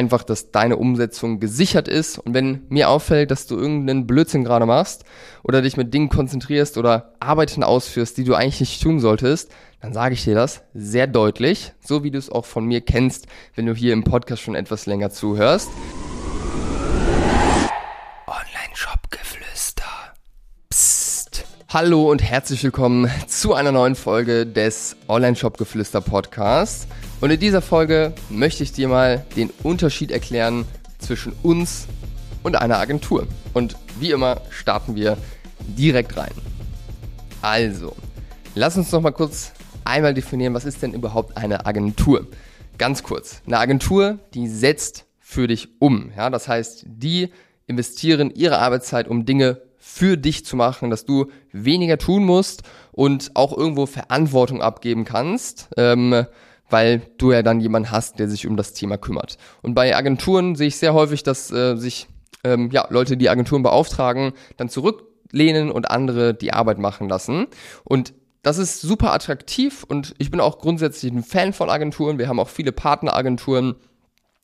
einfach, dass deine Umsetzung gesichert ist. Und wenn mir auffällt, dass du irgendeinen Blödsinn gerade machst oder dich mit Dingen konzentrierst oder Arbeiten ausführst, die du eigentlich nicht tun solltest, dann sage ich dir das sehr deutlich, so wie du es auch von mir kennst, wenn du hier im Podcast schon etwas länger zuhörst. Online-Shop-Geflüster. Psst. Hallo und herzlich willkommen zu einer neuen Folge des Online-Shop-Geflüster Podcasts. Und in dieser Folge möchte ich dir mal den Unterschied erklären zwischen uns und einer Agentur. Und wie immer starten wir direkt rein. Also, lass uns noch mal kurz einmal definieren, was ist denn überhaupt eine Agentur? Ganz kurz. Eine Agentur, die setzt für dich um. Ja, das heißt, die investieren ihre Arbeitszeit, um Dinge für dich zu machen, dass du weniger tun musst und auch irgendwo Verantwortung abgeben kannst. Ähm, weil du ja dann jemanden hast, der sich um das Thema kümmert. Und bei Agenturen sehe ich sehr häufig, dass äh, sich ähm, ja, Leute, die Agenturen beauftragen, dann zurücklehnen und andere die Arbeit machen lassen. Und das ist super attraktiv und ich bin auch grundsätzlich ein Fan von Agenturen. Wir haben auch viele Partneragenturen,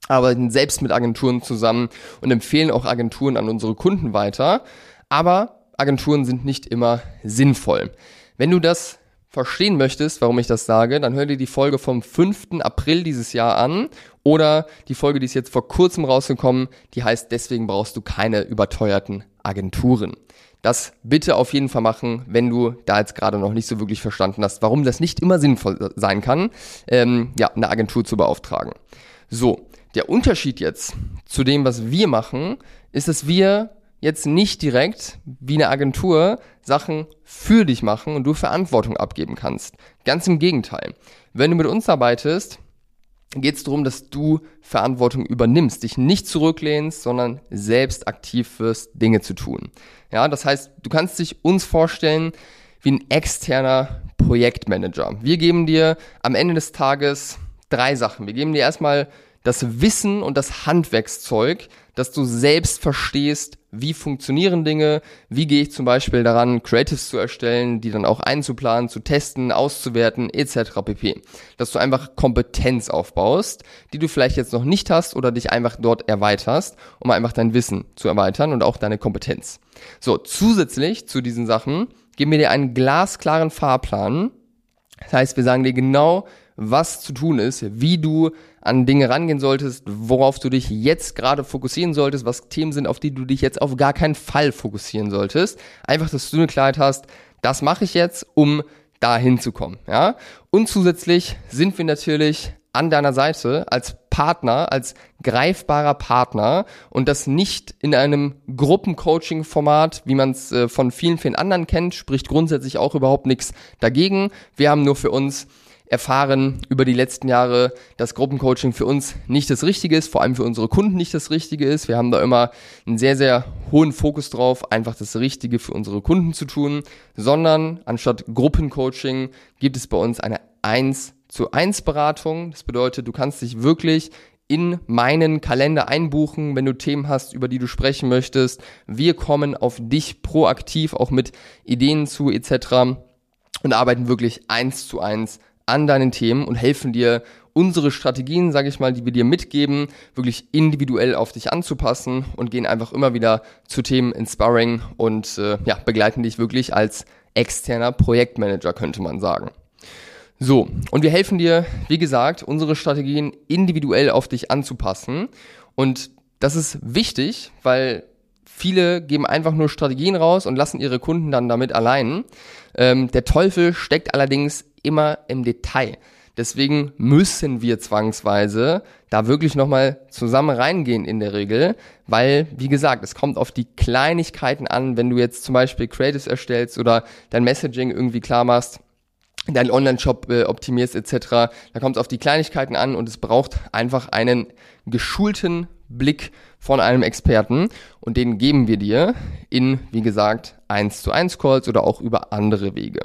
arbeiten selbst mit Agenturen zusammen und empfehlen auch Agenturen an unsere Kunden weiter. Aber Agenturen sind nicht immer sinnvoll. Wenn du das verstehen möchtest, warum ich das sage, dann hör dir die Folge vom 5. April dieses Jahr an oder die Folge, die ist jetzt vor kurzem rausgekommen, die heißt, deswegen brauchst du keine überteuerten Agenturen. Das bitte auf jeden Fall machen, wenn du da jetzt gerade noch nicht so wirklich verstanden hast, warum das nicht immer sinnvoll sein kann, ähm, ja, eine Agentur zu beauftragen. So, der Unterschied jetzt zu dem, was wir machen, ist, dass wir jetzt nicht direkt wie eine Agentur Sachen für dich machen und du Verantwortung abgeben kannst. Ganz im Gegenteil. Wenn du mit uns arbeitest, geht es darum, dass du Verantwortung übernimmst, dich nicht zurücklehnst, sondern selbst aktiv wirst, Dinge zu tun. Ja, das heißt, du kannst dich uns vorstellen wie ein externer Projektmanager. Wir geben dir am Ende des Tages drei Sachen. Wir geben dir erstmal das Wissen und das Handwerkszeug, dass du selbst verstehst, wie funktionieren Dinge, wie gehe ich zum Beispiel daran, Creatives zu erstellen, die dann auch einzuplanen, zu testen, auszuwerten, etc. pp. Dass du einfach Kompetenz aufbaust, die du vielleicht jetzt noch nicht hast oder dich einfach dort erweiterst, um einfach dein Wissen zu erweitern und auch deine Kompetenz. So, zusätzlich zu diesen Sachen geben wir dir einen glasklaren Fahrplan. Das heißt, wir sagen dir genau, was zu tun ist, wie du an Dinge rangehen solltest, worauf du dich jetzt gerade fokussieren solltest, was Themen sind, auf die du dich jetzt auf gar keinen Fall fokussieren solltest. Einfach, dass du eine Klarheit hast, das mache ich jetzt, um da hinzukommen, ja. Und zusätzlich sind wir natürlich an deiner Seite als Partner, als greifbarer Partner und das nicht in einem Gruppencoaching-Format, wie man es äh, von vielen, vielen anderen kennt, spricht grundsätzlich auch überhaupt nichts dagegen. Wir haben nur für uns erfahren über die letzten Jahre, dass Gruppencoaching für uns nicht das Richtige ist, vor allem für unsere Kunden nicht das Richtige ist. Wir haben da immer einen sehr, sehr hohen Fokus drauf, einfach das Richtige für unsere Kunden zu tun, sondern anstatt Gruppencoaching gibt es bei uns eine 1 zu 1 Beratung. Das bedeutet, du kannst dich wirklich in meinen Kalender einbuchen, wenn du Themen hast, über die du sprechen möchtest. Wir kommen auf dich proaktiv auch mit Ideen zu etc. und arbeiten wirklich eins zu eins an deinen Themen und helfen dir, unsere Strategien, sage ich mal, die wir dir mitgeben, wirklich individuell auf dich anzupassen und gehen einfach immer wieder zu Themen in und äh, ja, begleiten dich wirklich als externer Projektmanager, könnte man sagen. So, und wir helfen dir, wie gesagt, unsere Strategien individuell auf dich anzupassen. Und das ist wichtig, weil viele geben einfach nur Strategien raus und lassen ihre Kunden dann damit allein. Ähm, der Teufel steckt allerdings immer im Detail. Deswegen müssen wir zwangsweise da wirklich nochmal zusammen reingehen in der Regel, weil, wie gesagt, es kommt auf die Kleinigkeiten an, wenn du jetzt zum Beispiel Creatives erstellst oder dein Messaging irgendwie klar machst, deinen Online-Shop äh, optimierst etc. Da kommt es auf die Kleinigkeiten an und es braucht einfach einen geschulten Blick von einem Experten und den geben wir dir in, wie gesagt, 1 zu 1 Calls oder auch über andere Wege.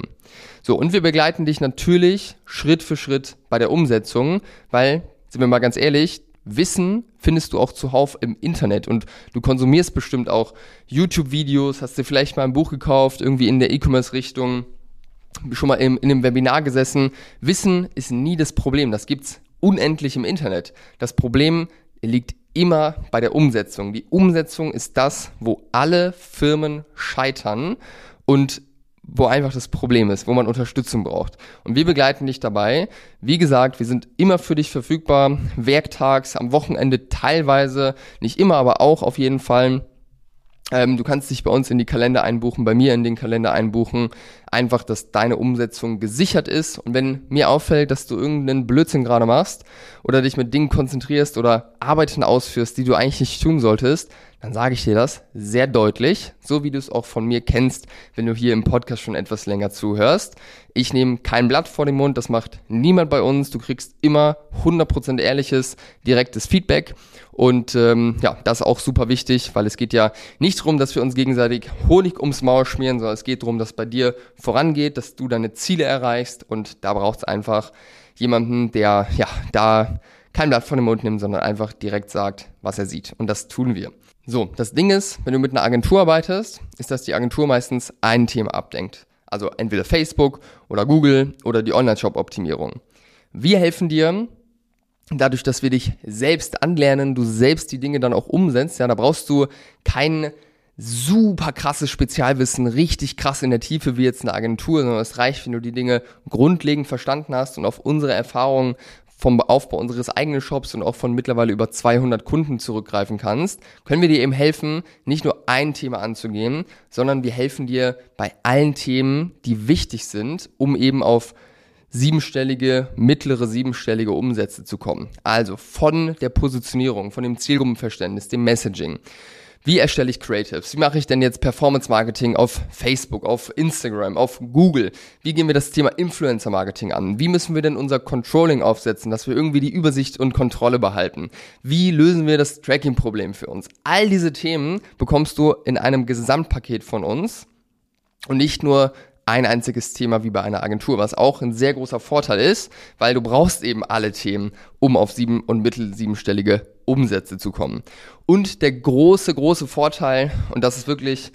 So, und wir begleiten dich natürlich Schritt für Schritt bei der Umsetzung, weil, sind wir mal ganz ehrlich, Wissen findest du auch zuhauf im Internet und du konsumierst bestimmt auch YouTube-Videos, hast dir vielleicht mal ein Buch gekauft, irgendwie in der E-Commerce-Richtung, schon mal im, in einem Webinar gesessen. Wissen ist nie das Problem, das gibt's unendlich im Internet. Das Problem liegt immer bei der Umsetzung. Die Umsetzung ist das, wo alle Firmen scheitern und wo einfach das Problem ist, wo man Unterstützung braucht. Und wir begleiten dich dabei. Wie gesagt, wir sind immer für dich verfügbar, werktags, am Wochenende teilweise, nicht immer, aber auch auf jeden Fall. Ähm, du kannst dich bei uns in die Kalender einbuchen, bei mir in den Kalender einbuchen. Einfach, dass deine Umsetzung gesichert ist. Und wenn mir auffällt, dass du irgendeinen Blödsinn gerade machst oder dich mit Dingen konzentrierst oder Arbeiten ausführst, die du eigentlich nicht tun solltest, dann sage ich dir das sehr deutlich, so wie du es auch von mir kennst, wenn du hier im Podcast schon etwas länger zuhörst. Ich nehme kein Blatt vor den Mund, das macht niemand bei uns. Du kriegst immer 100% ehrliches, direktes Feedback. Und ähm, ja, das ist auch super wichtig, weil es geht ja nicht darum, dass wir uns gegenseitig Honig ums Maul schmieren, sondern es geht darum, dass bei dir vorangeht, dass du deine Ziele erreichst. Und da braucht es einfach jemanden, der ja da kein Blatt vor den Mund nimmt, sondern einfach direkt sagt, was er sieht. Und das tun wir. So, das Ding ist, wenn du mit einer Agentur arbeitest, ist, dass die Agentur meistens ein Thema abdenkt. Also entweder Facebook oder Google oder die Online-Shop-Optimierung. Wir helfen dir, dadurch, dass wir dich selbst anlernen, du selbst die Dinge dann auch umsetzt, ja, da brauchst du kein super krasses Spezialwissen, richtig krass in der Tiefe wie jetzt eine Agentur, sondern es reicht, wenn du die Dinge grundlegend verstanden hast und auf unsere Erfahrungen vom Aufbau unseres eigenen Shops und auch von mittlerweile über 200 Kunden zurückgreifen kannst, können wir dir eben helfen, nicht nur ein Thema anzugehen, sondern wir helfen dir bei allen Themen, die wichtig sind, um eben auf siebenstellige, mittlere siebenstellige Umsätze zu kommen. Also von der Positionierung, von dem Zielgruppenverständnis, dem Messaging wie erstelle ich Creatives? Wie mache ich denn jetzt Performance Marketing auf Facebook, auf Instagram, auf Google? Wie gehen wir das Thema Influencer Marketing an? Wie müssen wir denn unser Controlling aufsetzen, dass wir irgendwie die Übersicht und Kontrolle behalten? Wie lösen wir das Tracking-Problem für uns? All diese Themen bekommst du in einem Gesamtpaket von uns und nicht nur ein einziges Thema wie bei einer Agentur, was auch ein sehr großer Vorteil ist, weil du brauchst eben alle Themen, um auf sieben und mittel siebenstellige Umsätze zu kommen. Und der große, große Vorteil, und das ist wirklich,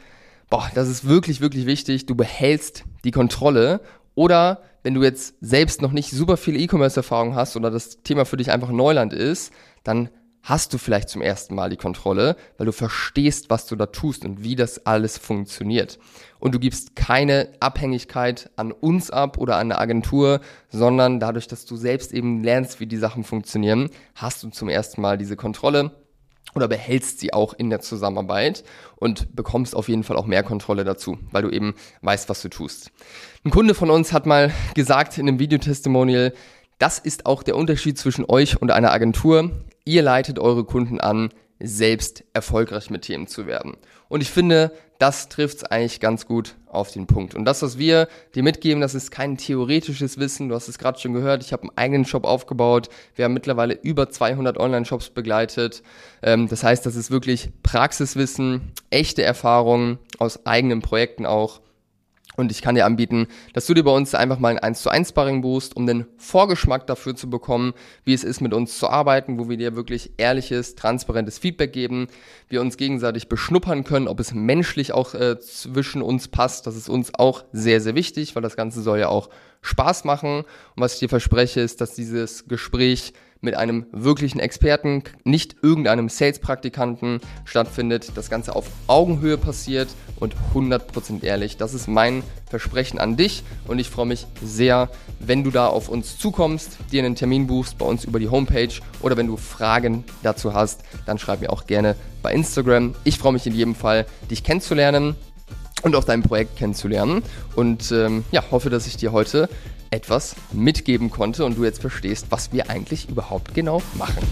boah, das ist wirklich, wirklich wichtig, du behältst die Kontrolle oder wenn du jetzt selbst noch nicht super viel E-Commerce-Erfahrung hast oder das Thema für dich einfach Neuland ist, dann hast du vielleicht zum ersten Mal die Kontrolle, weil du verstehst, was du da tust und wie das alles funktioniert. Und du gibst keine Abhängigkeit an uns ab oder an eine Agentur, sondern dadurch, dass du selbst eben lernst, wie die Sachen funktionieren, hast du zum ersten Mal diese Kontrolle oder behältst sie auch in der Zusammenarbeit und bekommst auf jeden Fall auch mehr Kontrolle dazu, weil du eben weißt, was du tust. Ein Kunde von uns hat mal gesagt in einem Videotestimonial, das ist auch der Unterschied zwischen euch und einer Agentur. Ihr leitet eure Kunden an, selbst erfolgreich mit Themen zu werden. Und ich finde, das trifft es eigentlich ganz gut auf den Punkt. Und das, was wir dir mitgeben, das ist kein theoretisches Wissen. Du hast es gerade schon gehört. Ich habe einen eigenen Shop aufgebaut. Wir haben mittlerweile über 200 Online-Shops begleitet. Ähm, das heißt, das ist wirklich Praxiswissen, echte Erfahrungen aus eigenen Projekten auch. Und ich kann dir anbieten, dass du dir bei uns einfach mal ein 1 zu 1 Sparring buchst, um den Vorgeschmack dafür zu bekommen, wie es ist, mit uns zu arbeiten, wo wir dir wirklich ehrliches, transparentes Feedback geben, wir uns gegenseitig beschnuppern können, ob es menschlich auch äh, zwischen uns passt. Das ist uns auch sehr, sehr wichtig, weil das Ganze soll ja auch Spaß machen. Und was ich dir verspreche, ist, dass dieses Gespräch mit einem wirklichen Experten, nicht irgendeinem Sales-Praktikanten stattfindet. Das Ganze auf Augenhöhe passiert und 100% ehrlich. Das ist mein Versprechen an dich und ich freue mich sehr, wenn du da auf uns zukommst, dir einen Termin buchst bei uns über die Homepage oder wenn du Fragen dazu hast, dann schreib mir auch gerne bei Instagram. Ich freue mich in jedem Fall, dich kennenzulernen und auch dein Projekt kennenzulernen und ähm, ja, hoffe, dass ich dir heute etwas mitgeben konnte und du jetzt verstehst, was wir eigentlich überhaupt genau machen.